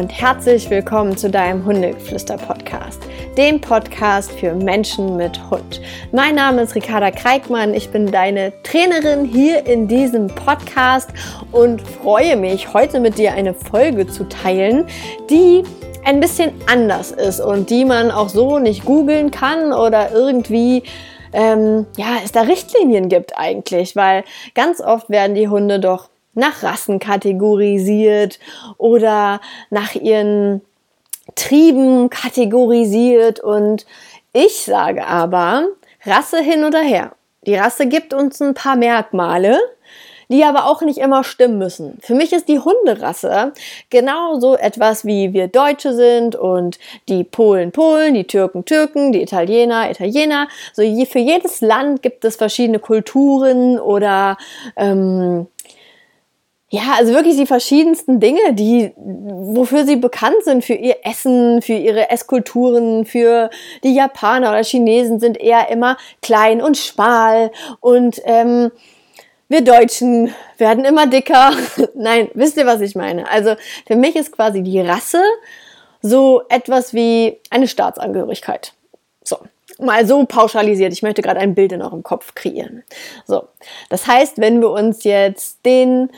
und herzlich willkommen zu deinem Hundegeflüster-Podcast, dem Podcast für Menschen mit Hund. Mein Name ist Ricarda Kreikmann, ich bin deine Trainerin hier in diesem Podcast und freue mich, heute mit dir eine Folge zu teilen, die ein bisschen anders ist und die man auch so nicht googeln kann oder irgendwie ähm, ja, es da Richtlinien gibt eigentlich, weil ganz oft werden die Hunde doch nach Rassen kategorisiert oder nach ihren Trieben kategorisiert und ich sage aber, Rasse hin oder her. Die Rasse gibt uns ein paar Merkmale, die aber auch nicht immer stimmen müssen. Für mich ist die Hunderasse genauso etwas wie wir Deutsche sind und die Polen Polen, die Türken Türken, die Italiener Italiener. So je, für jedes Land gibt es verschiedene Kulturen oder ähm, ja, also wirklich die verschiedensten Dinge, die, wofür sie bekannt sind, für ihr Essen, für ihre Esskulturen, für die Japaner oder Chinesen sind eher immer klein und schmal und ähm, wir Deutschen werden immer dicker. Nein, wisst ihr, was ich meine? Also für mich ist quasi die Rasse so etwas wie eine Staatsangehörigkeit. So, mal so pauschalisiert. Ich möchte gerade ein Bild in eurem Kopf kreieren. So, das heißt, wenn wir uns jetzt den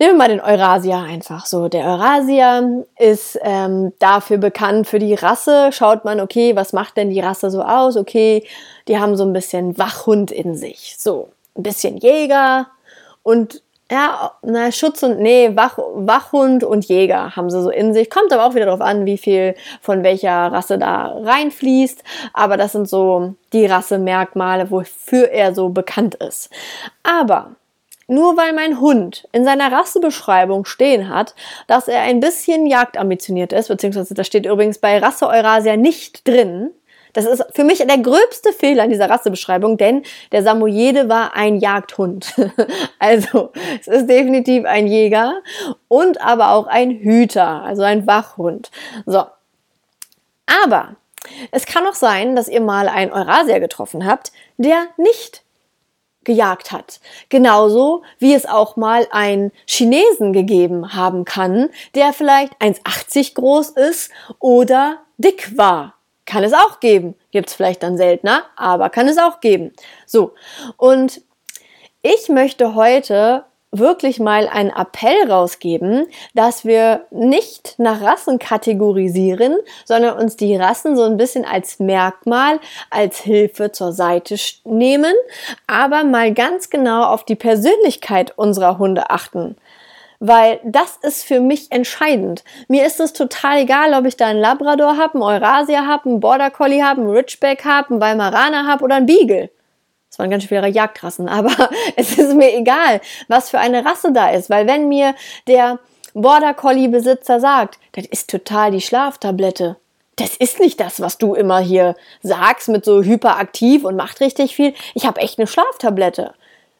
Nehmen wir mal den Eurasier einfach so. Der Eurasier ist ähm, dafür bekannt für die Rasse. Schaut man, okay, was macht denn die Rasse so aus? Okay, die haben so ein bisschen Wachhund in sich. So, ein bisschen Jäger und ja, na, Schutz und, nee, Wach, Wachhund und Jäger haben sie so in sich. Kommt aber auch wieder darauf an, wie viel von welcher Rasse da reinfließt. Aber das sind so die Rassemerkmale, wofür er so bekannt ist. Aber nur weil mein Hund in seiner Rassebeschreibung stehen hat, dass er ein bisschen jagdambitioniert ist, beziehungsweise das steht übrigens bei Rasse Eurasia nicht drin. Das ist für mich der gröbste Fehler in dieser Rassebeschreibung, denn der Samoyede war ein Jagdhund. also, es ist definitiv ein Jäger und aber auch ein Hüter, also ein Wachhund. So. Aber es kann auch sein, dass ihr mal einen Eurasier getroffen habt, der nicht gejagt hat. Genauso wie es auch mal einen Chinesen gegeben haben kann, der vielleicht 1,80 groß ist oder dick war. Kann es auch geben. Gibt es vielleicht dann seltener, aber kann es auch geben. So. Und ich möchte heute wirklich mal einen Appell rausgeben, dass wir nicht nach Rassen kategorisieren, sondern uns die Rassen so ein bisschen als Merkmal, als Hilfe zur Seite nehmen, aber mal ganz genau auf die Persönlichkeit unserer Hunde achten. Weil das ist für mich entscheidend. Mir ist es total egal, ob ich da einen Labrador habe, einen Eurasia habe, einen Border Collie habe, einen Ridgeback habe, einen Weimaraner habe oder einen Beagle. Das waren ganz viele Jagdrassen, aber es ist mir egal, was für eine Rasse da ist, weil wenn mir der Border Collie Besitzer sagt, das ist total die Schlaftablette. Das ist nicht das, was du immer hier sagst mit so hyperaktiv und macht richtig viel. Ich habe echt eine Schlaftablette.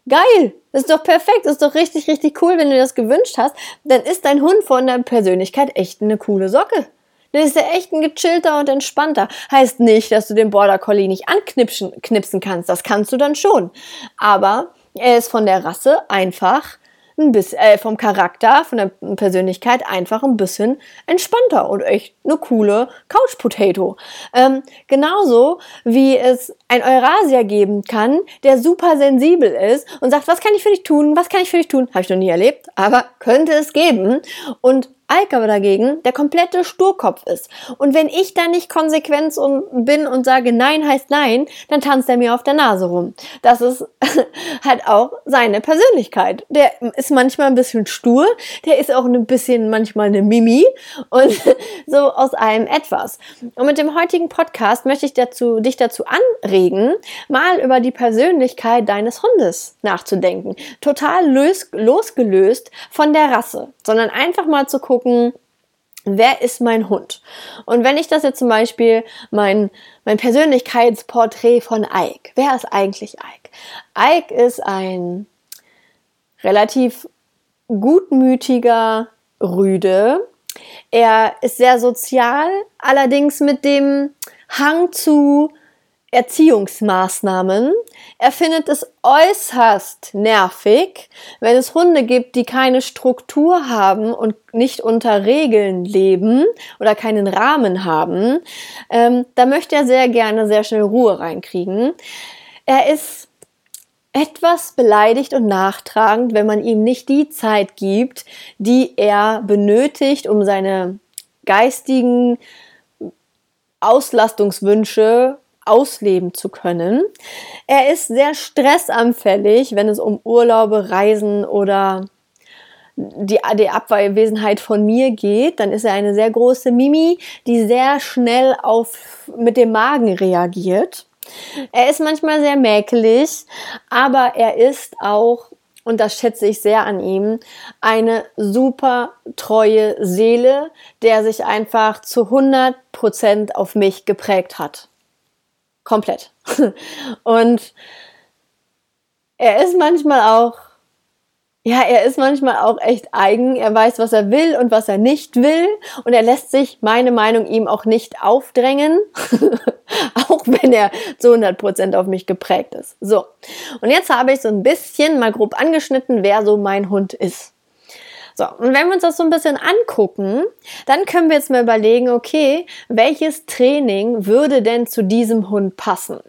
Geil, ist doch perfekt, ist doch richtig, richtig cool, wenn du das gewünscht hast. Dann ist dein Hund von der Persönlichkeit echt eine coole Socke. Dann ist er echt ein gechillter und entspannter. Heißt nicht, dass du den Border Collie nicht anknipsen knipsen kannst. Das kannst du dann schon. Aber er ist von der Rasse einfach ein bisschen, äh, vom Charakter, von der Persönlichkeit einfach ein bisschen entspannter und echt eine coole Couch Potato. Ähm, genauso wie es ein Eurasier geben kann, der super sensibel ist und sagt, was kann ich für dich tun? Was kann ich für dich tun? Habe ich noch nie erlebt, aber könnte es geben. Und Aber dagegen der komplette Sturkopf ist. Und wenn ich da nicht konsequent bin und sage Nein heißt Nein, dann tanzt er mir auf der Nase rum. Das ist halt auch seine Persönlichkeit. Der ist manchmal ein bisschen stur, der ist auch ein bisschen manchmal eine Mimi und so aus allem etwas. Und mit dem heutigen Podcast möchte ich dazu, dich dazu anregen, mal über die Persönlichkeit deines Hundes nachzudenken. Total los, losgelöst von der Rasse, sondern einfach mal zu gucken, gucken, wer ist mein Hund? Und wenn ich das jetzt zum Beispiel mein, mein Persönlichkeitsporträt von Ike, wer ist eigentlich Ike? Ike ist ein relativ gutmütiger Rüde. Er ist sehr sozial, allerdings mit dem Hang zu Erziehungsmaßnahmen. Er findet es äußerst nervig, wenn es Hunde gibt, die keine Struktur haben und nicht unter Regeln leben oder keinen Rahmen haben. Ähm, da möchte er sehr gerne sehr schnell Ruhe reinkriegen. Er ist etwas beleidigt und nachtragend, wenn man ihm nicht die Zeit gibt, die er benötigt, um seine geistigen Auslastungswünsche ausleben zu können. Er ist sehr stressanfällig, wenn es um Urlaube, Reisen oder die, die Abwesenheit von mir geht, dann ist er eine sehr große Mimi, die sehr schnell auf, mit dem Magen reagiert. Er ist manchmal sehr mäkelig, aber er ist auch, und das schätze ich sehr an ihm, eine super treue Seele, der sich einfach zu 100 Prozent auf mich geprägt hat. Komplett. Und er ist manchmal auch, ja, er ist manchmal auch echt eigen. Er weiß, was er will und was er nicht will. Und er lässt sich meine Meinung ihm auch nicht aufdrängen. auch wenn er zu 100% auf mich geprägt ist. So. Und jetzt habe ich so ein bisschen mal grob angeschnitten, wer so mein Hund ist. So, und wenn wir uns das so ein bisschen angucken, dann können wir jetzt mal überlegen, okay, welches Training würde denn zu diesem Hund passen?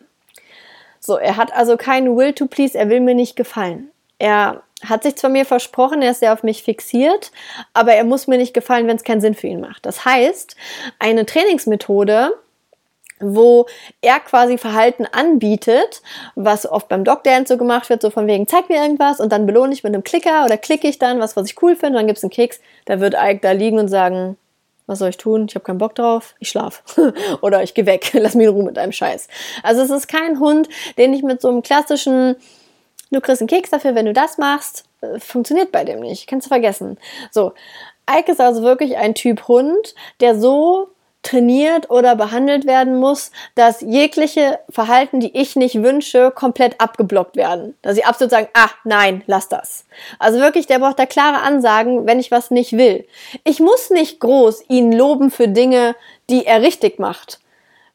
So, er hat also keinen Will to Please, er will mir nicht gefallen. Er hat sich zwar mir versprochen, er ist sehr auf mich fixiert, aber er muss mir nicht gefallen, wenn es keinen Sinn für ihn macht. Das heißt, eine Trainingsmethode, wo er quasi Verhalten anbietet, was oft beim Dog Dance so gemacht wird, so von wegen, zeig mir irgendwas und dann belohne ich mit einem Klicker oder klicke ich dann was, was ich cool finde, dann gibt es einen Keks, da wird Ike da liegen und sagen, was soll ich tun? Ich habe keinen Bock drauf, ich schlaf oder ich gehe weg, lass mich in Ruhe mit deinem Scheiß. Also es ist kein Hund, den ich mit so einem klassischen, du kriegst einen Keks dafür, wenn du das machst, äh, funktioniert bei dem nicht, kannst du vergessen. So, Ike ist also wirklich ein Typ Hund, der so trainiert oder behandelt werden muss, dass jegliche Verhalten, die ich nicht wünsche, komplett abgeblockt werden. Dass sie absolut sagen, ah, nein, lass das. Also wirklich, der braucht da klare Ansagen, wenn ich was nicht will. Ich muss nicht groß ihn loben für Dinge, die er richtig macht.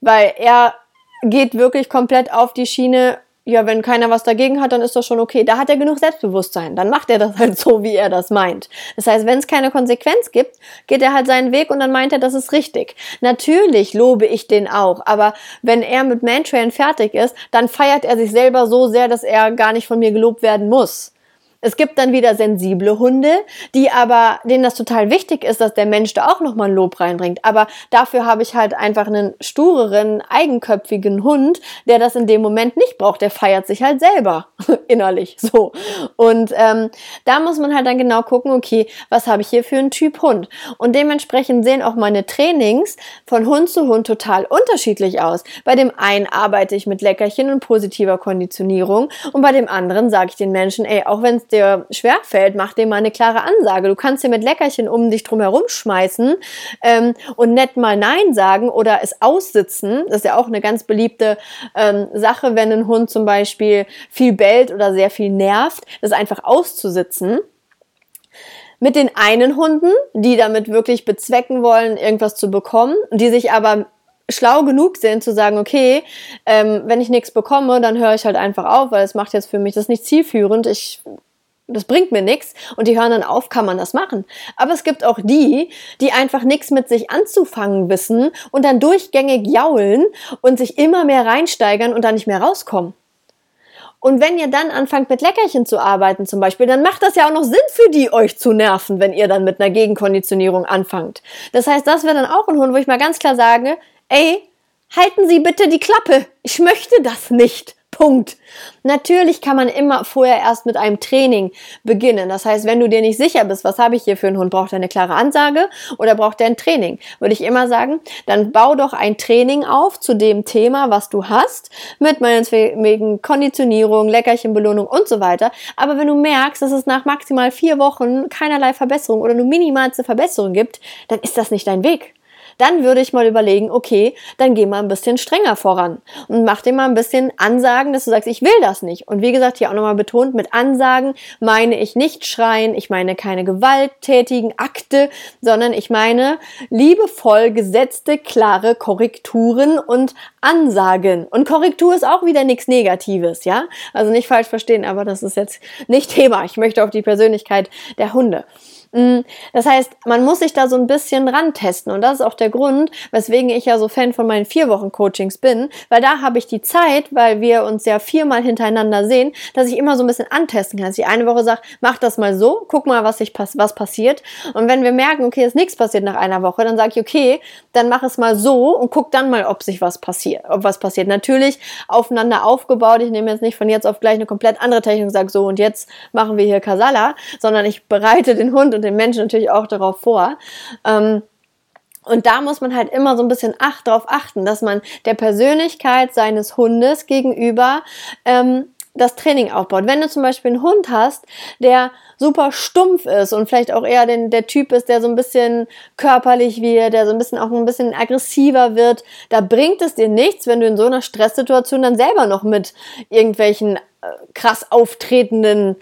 Weil er geht wirklich komplett auf die Schiene, ja, wenn keiner was dagegen hat, dann ist das schon okay. Da hat er genug Selbstbewusstsein. Dann macht er das halt so, wie er das meint. Das heißt, wenn es keine Konsequenz gibt, geht er halt seinen Weg und dann meint er, das ist richtig. Natürlich lobe ich den auch, aber wenn er mit Mantrain fertig ist, dann feiert er sich selber so sehr, dass er gar nicht von mir gelobt werden muss. Es gibt dann wieder sensible Hunde, die aber, denen das total wichtig ist, dass der Mensch da auch nochmal Lob reinbringt. Aber dafür habe ich halt einfach einen stureren, eigenköpfigen Hund, der das in dem Moment nicht braucht. Der feiert sich halt selber innerlich. So. Und ähm, da muss man halt dann genau gucken, okay, was habe ich hier für einen Typ Hund? Und dementsprechend sehen auch meine Trainings von Hund zu Hund total unterschiedlich aus. Bei dem einen arbeite ich mit Leckerchen und positiver Konditionierung und bei dem anderen sage ich den Menschen, ey, auch wenn es dir schwerfällt, mach dir mal eine klare Ansage. Du kannst dir mit Leckerchen um dich drum herum schmeißen ähm, und nett mal Nein sagen oder es aussitzen. Das ist ja auch eine ganz beliebte ähm, Sache, wenn ein Hund zum Beispiel viel bellt oder sehr viel nervt, das einfach auszusitzen mit den einen Hunden, die damit wirklich bezwecken wollen, irgendwas zu bekommen, die sich aber schlau genug sind zu sagen, okay, ähm, wenn ich nichts bekomme, dann höre ich halt einfach auf, weil es macht jetzt für mich das nicht zielführend. Ich das bringt mir nichts und die hören dann auf, kann man das machen. Aber es gibt auch die, die einfach nichts mit sich anzufangen wissen und dann durchgängig jaulen und sich immer mehr reinsteigern und dann nicht mehr rauskommen. Und wenn ihr dann anfangt mit Leckerchen zu arbeiten zum Beispiel, dann macht das ja auch noch Sinn für die, euch zu nerven, wenn ihr dann mit einer Gegenkonditionierung anfangt. Das heißt, das wäre dann auch ein Hund, wo ich mal ganz klar sage, ey, halten Sie bitte die Klappe. Ich möchte das nicht. Punkt. Natürlich kann man immer vorher erst mit einem Training beginnen. Das heißt, wenn du dir nicht sicher bist, was habe ich hier für einen Hund, braucht er eine klare Ansage oder braucht er ein Training? Würde ich immer sagen, dann bau doch ein Training auf zu dem Thema, was du hast, mit meinetwegen Konditionierung, Leckerchenbelohnung und so weiter. Aber wenn du merkst, dass es nach maximal vier Wochen keinerlei Verbesserung oder nur minimalste Verbesserung gibt, dann ist das nicht dein Weg dann würde ich mal überlegen, okay, dann geh mal ein bisschen strenger voran und mach dir mal ein bisschen Ansagen, dass du sagst, ich will das nicht. Und wie gesagt, hier auch nochmal betont, mit Ansagen meine ich nicht schreien, ich meine keine gewalttätigen Akte, sondern ich meine liebevoll gesetzte, klare Korrekturen und Ansagen. Und Korrektur ist auch wieder nichts Negatives, ja? Also nicht falsch verstehen, aber das ist jetzt nicht Thema. Ich möchte auf die Persönlichkeit der Hunde. Mm, das heißt, man muss sich da so ein bisschen rantesten und das ist auch der Grund, weswegen ich ja so Fan von meinen vier Wochen Coachings bin, weil da habe ich die Zeit, weil wir uns ja viermal hintereinander sehen, dass ich immer so ein bisschen antesten kann. Dass ich eine Woche sage, mach das mal so, guck mal, was, ich, was passiert. Und wenn wir merken, okay, ist nichts passiert nach einer Woche, dann sage ich, okay, dann mach es mal so und guck dann mal, ob sich was passiert, ob was passiert. Natürlich aufeinander aufgebaut. Ich nehme jetzt nicht von jetzt auf gleich eine komplett andere Technik und sage so und jetzt machen wir hier Kasala, sondern ich bereite den Hund und den Menschen natürlich auch darauf vor. Ähm, und da muss man halt immer so ein bisschen acht, darauf achten, dass man der Persönlichkeit seines Hundes gegenüber ähm, das Training aufbaut. Wenn du zum Beispiel einen Hund hast, der super stumpf ist und vielleicht auch eher den, der Typ ist, der so ein bisschen körperlich wird, der so ein bisschen auch ein bisschen aggressiver wird, da bringt es dir nichts, wenn du in so einer Stresssituation dann selber noch mit irgendwelchen äh, krass auftretenden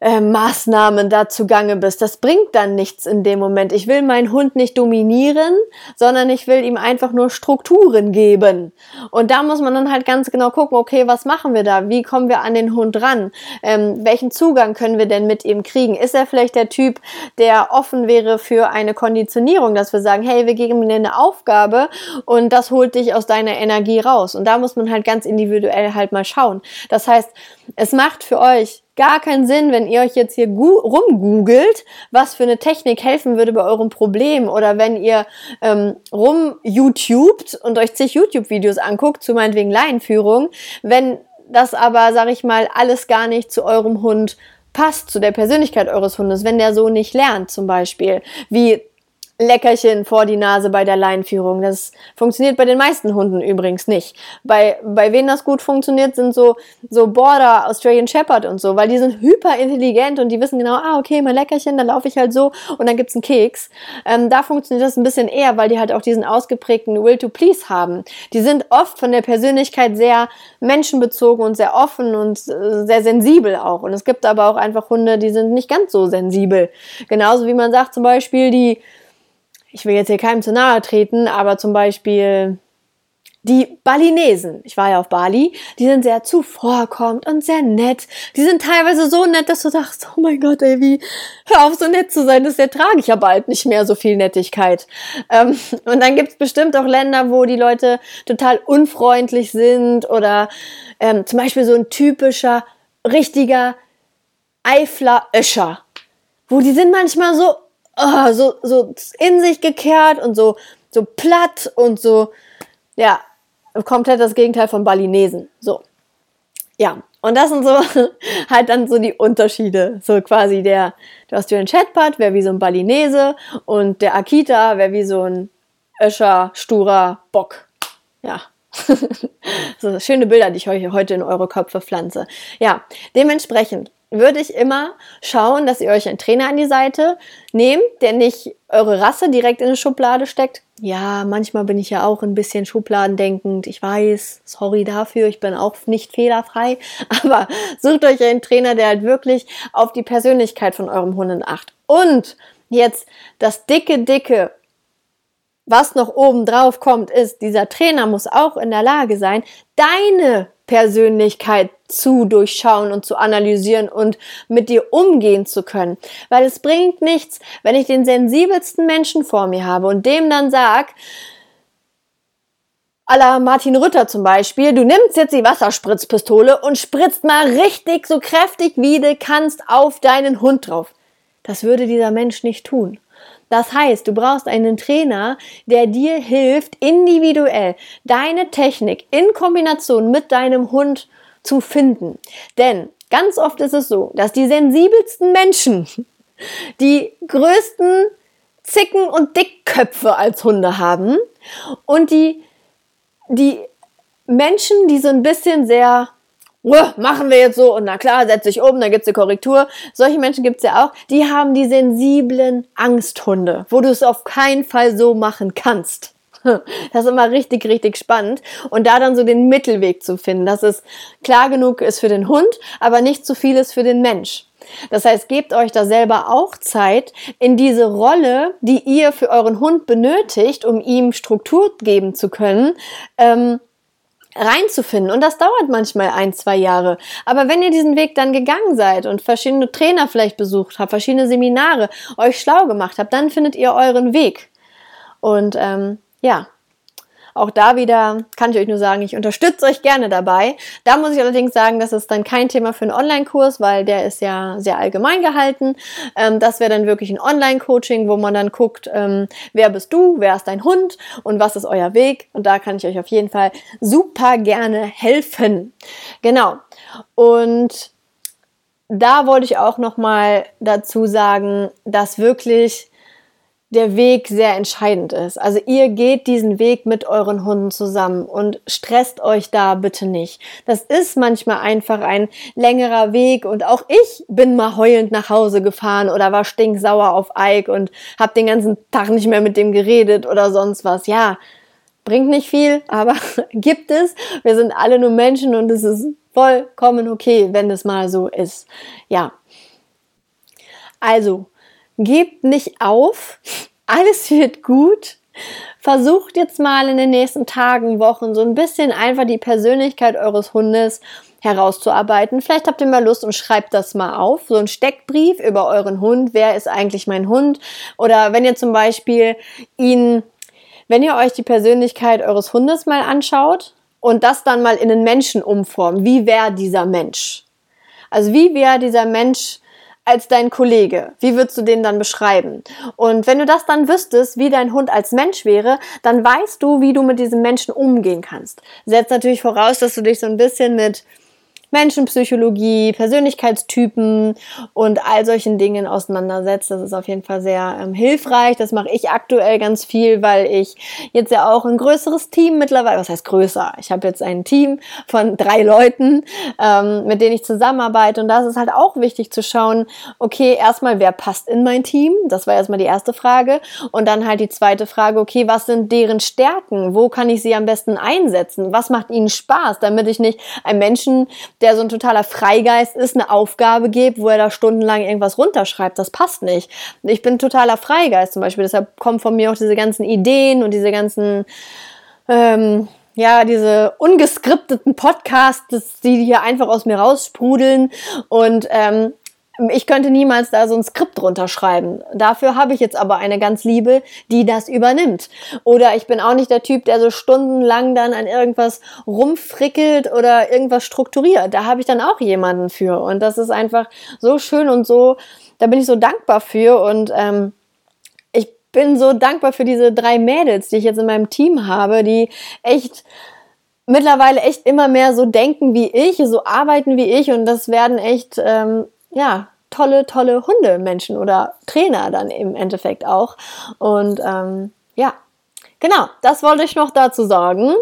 äh, Maßnahmen da zugange bist. Das bringt dann nichts in dem Moment. Ich will meinen Hund nicht dominieren, sondern ich will ihm einfach nur Strukturen geben. Und da muss man dann halt ganz genau gucken, okay, was machen wir da? Wie kommen wir an den Hund ran? Ähm, welchen Zugang können wir denn mit ihm kriegen? Ist er vielleicht der Typ, der offen wäre für eine Konditionierung, dass wir sagen, hey, wir geben dir eine Aufgabe und das holt dich aus deiner Energie raus. Und da muss man halt ganz individuell halt mal schauen. Das heißt, es macht für euch gar keinen Sinn, wenn ihr euch jetzt hier rumgoogelt, was für eine Technik helfen würde bei eurem Problem oder wenn ihr ähm, rum YouTubet und euch zig YouTube-Videos anguckt zu meinetwegen Laienführung, wenn das aber, sag ich mal, alles gar nicht zu eurem Hund passt, zu der Persönlichkeit eures Hundes, wenn der so nicht lernt zum Beispiel, wie Leckerchen vor die Nase bei der Leinführung. Das funktioniert bei den meisten Hunden übrigens nicht. Bei, bei wem das gut funktioniert, sind so, so Border, Australian Shepherd und so, weil die sind hyper intelligent und die wissen genau, ah, okay, mein Leckerchen, dann laufe ich halt so und dann gibt's einen Keks. Ähm, da funktioniert das ein bisschen eher, weil die halt auch diesen ausgeprägten Will to Please haben. Die sind oft von der Persönlichkeit sehr menschenbezogen und sehr offen und äh, sehr sensibel auch. Und es gibt aber auch einfach Hunde, die sind nicht ganz so sensibel. Genauso wie man sagt zum Beispiel, die ich will jetzt hier keinem zu nahe treten, aber zum Beispiel die Balinesen, ich war ja auf Bali, die sind sehr zuvorkommend und sehr nett. Die sind teilweise so nett, dass du sagst, oh mein Gott, ey, wie, hör auf so nett zu sein, das ertrage ich ja bald nicht mehr so viel Nettigkeit. Ähm, und dann gibt's bestimmt auch Länder, wo die Leute total unfreundlich sind oder ähm, zum Beispiel so ein typischer, richtiger Eifler-Öscher, wo die sind manchmal so oh, so, so in sich gekehrt und so, so platt und so, ja, komplett das Gegenteil von Balinesen. So. Ja, und das sind so halt dann so die Unterschiede. So quasi der, der Australian Chatpad wäre wie so ein Balinese und der Akita wäre wie so ein Öscher, sturer Bock. Ja. so schöne Bilder, die ich euch heute in eure Köpfe pflanze. Ja, dementsprechend würde ich immer schauen, dass ihr euch einen Trainer an die Seite nehmt, der nicht eure Rasse direkt in eine Schublade steckt. Ja, manchmal bin ich ja auch ein bisschen schubladendenkend. Ich weiß, sorry dafür, ich bin auch nicht fehlerfrei. Aber sucht euch einen Trainer, der halt wirklich auf die Persönlichkeit von eurem Hund acht. Und jetzt das dicke, dicke was noch oben drauf kommt, ist, dieser Trainer muss auch in der Lage sein, deine Persönlichkeit zu durchschauen und zu analysieren und mit dir umgehen zu können. Weil es bringt nichts, wenn ich den sensibelsten Menschen vor mir habe und dem dann sag, la Martin Rütter zum Beispiel, du nimmst jetzt die Wasserspritzpistole und spritzt mal richtig so kräftig wie du kannst auf deinen Hund drauf. Das würde dieser Mensch nicht tun. Das heißt, du brauchst einen Trainer, der dir hilft, individuell deine Technik in Kombination mit deinem Hund zu finden. Denn ganz oft ist es so, dass die sensibelsten Menschen die größten Zicken und Dickköpfe als Hunde haben und die, die Menschen, die so ein bisschen sehr machen wir jetzt so und na klar, setz dich um, dann gibt's eine Korrektur. Solche Menschen gibt's ja auch, die haben die sensiblen Angsthunde, wo du es auf keinen Fall so machen kannst. Das ist immer richtig, richtig spannend. Und da dann so den Mittelweg zu finden, dass es klar genug ist für den Hund, aber nicht zu viel ist für den Mensch. Das heißt, gebt euch da selber auch Zeit, in diese Rolle, die ihr für euren Hund benötigt, um ihm Struktur geben zu können, ähm, reinzufinden. Und das dauert manchmal ein, zwei Jahre. Aber wenn ihr diesen Weg dann gegangen seid und verschiedene Trainer vielleicht besucht habt, verschiedene Seminare, euch schlau gemacht habt, dann findet ihr euren Weg. Und ähm, ja, auch da wieder kann ich euch nur sagen, ich unterstütze euch gerne dabei. Da muss ich allerdings sagen, das ist dann kein Thema für einen Online-Kurs, weil der ist ja sehr allgemein gehalten. Ähm, das wäre dann wirklich ein Online-Coaching, wo man dann guckt, ähm, wer bist du, wer ist dein Hund und was ist euer Weg. Und da kann ich euch auf jeden Fall super gerne helfen. Genau. Und da wollte ich auch noch mal dazu sagen, dass wirklich der Weg sehr entscheidend ist. Also ihr geht diesen Weg mit euren Hunden zusammen und stresst euch da bitte nicht. Das ist manchmal einfach ein längerer Weg und auch ich bin mal heulend nach Hause gefahren oder war stinksauer auf Ike und habe den ganzen Tag nicht mehr mit dem geredet oder sonst was. Ja, bringt nicht viel, aber gibt es. Wir sind alle nur Menschen und es ist vollkommen okay, wenn es mal so ist. Ja. Also, gebt nicht auf. Alles wird gut. Versucht jetzt mal in den nächsten Tagen, Wochen so ein bisschen einfach die Persönlichkeit eures Hundes herauszuarbeiten. Vielleicht habt ihr mal Lust und schreibt das mal auf. So ein Steckbrief über euren Hund. Wer ist eigentlich mein Hund? Oder wenn ihr zum Beispiel ihn, wenn ihr euch die Persönlichkeit eures Hundes mal anschaut und das dann mal in einen Menschen umformt. Wie wäre dieser Mensch? Also wie wäre dieser Mensch als dein Kollege? Wie würdest du den dann beschreiben? Und wenn du das dann wüsstest, wie dein Hund als Mensch wäre, dann weißt du, wie du mit diesem Menschen umgehen kannst. Setzt natürlich voraus, dass du dich so ein bisschen mit Menschenpsychologie, Persönlichkeitstypen und all solchen Dingen auseinandersetzt. Das ist auf jeden Fall sehr ähm, hilfreich. Das mache ich aktuell ganz viel, weil ich jetzt ja auch ein größeres Team mittlerweile, was heißt größer? Ich habe jetzt ein Team von drei Leuten, ähm, mit denen ich zusammenarbeite und da ist es halt auch wichtig zu schauen, okay, erstmal, wer passt in mein Team? Das war erstmal die erste Frage und dann halt die zweite Frage, okay, was sind deren Stärken? Wo kann ich sie am besten einsetzen? Was macht ihnen Spaß, damit ich nicht einen Menschen der so ein totaler Freigeist ist, eine Aufgabe gibt, wo er da stundenlang irgendwas runterschreibt. Das passt nicht. Ich bin totaler Freigeist zum Beispiel. Deshalb kommen von mir auch diese ganzen Ideen und diese ganzen, ähm, ja, diese ungeskripteten Podcasts, die hier einfach aus mir raussprudeln. Und ähm, ich könnte niemals da so ein Skript runterschreiben. Dafür habe ich jetzt aber eine ganz Liebe, die das übernimmt. Oder ich bin auch nicht der Typ, der so stundenlang dann an irgendwas rumfrickelt oder irgendwas strukturiert. Da habe ich dann auch jemanden für. Und das ist einfach so schön und so, da bin ich so dankbar für. Und ähm, ich bin so dankbar für diese drei Mädels, die ich jetzt in meinem Team habe, die echt mittlerweile echt immer mehr so denken wie ich, so arbeiten wie ich und das werden echt ähm, ja, tolle, tolle Hundemenschen oder Trainer dann im Endeffekt auch. Und ähm, Genau, das wollte ich noch dazu sagen.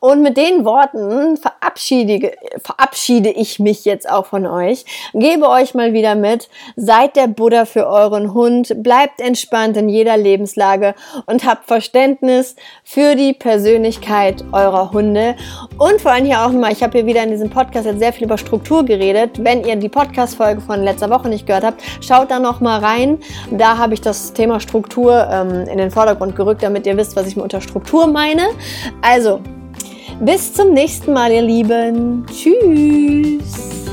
Und mit den Worten verabschiede, verabschiede ich mich jetzt auch von euch. Gebe euch mal wieder mit. Seid der Buddha für euren Hund. Bleibt entspannt in jeder Lebenslage und habt Verständnis für die Persönlichkeit eurer Hunde. Und vor allem hier auch mal, ich habe hier wieder in diesem Podcast jetzt sehr viel über Struktur geredet. Wenn ihr die Podcast-Folge von letzter Woche nicht gehört habt, schaut da noch mal rein. Da habe ich das Thema Struktur ähm, in den Vordergrund gerückt, damit ihr wisst, was ich unter Struktur meine. Also, bis zum nächsten Mal, ihr Lieben. Tschüss.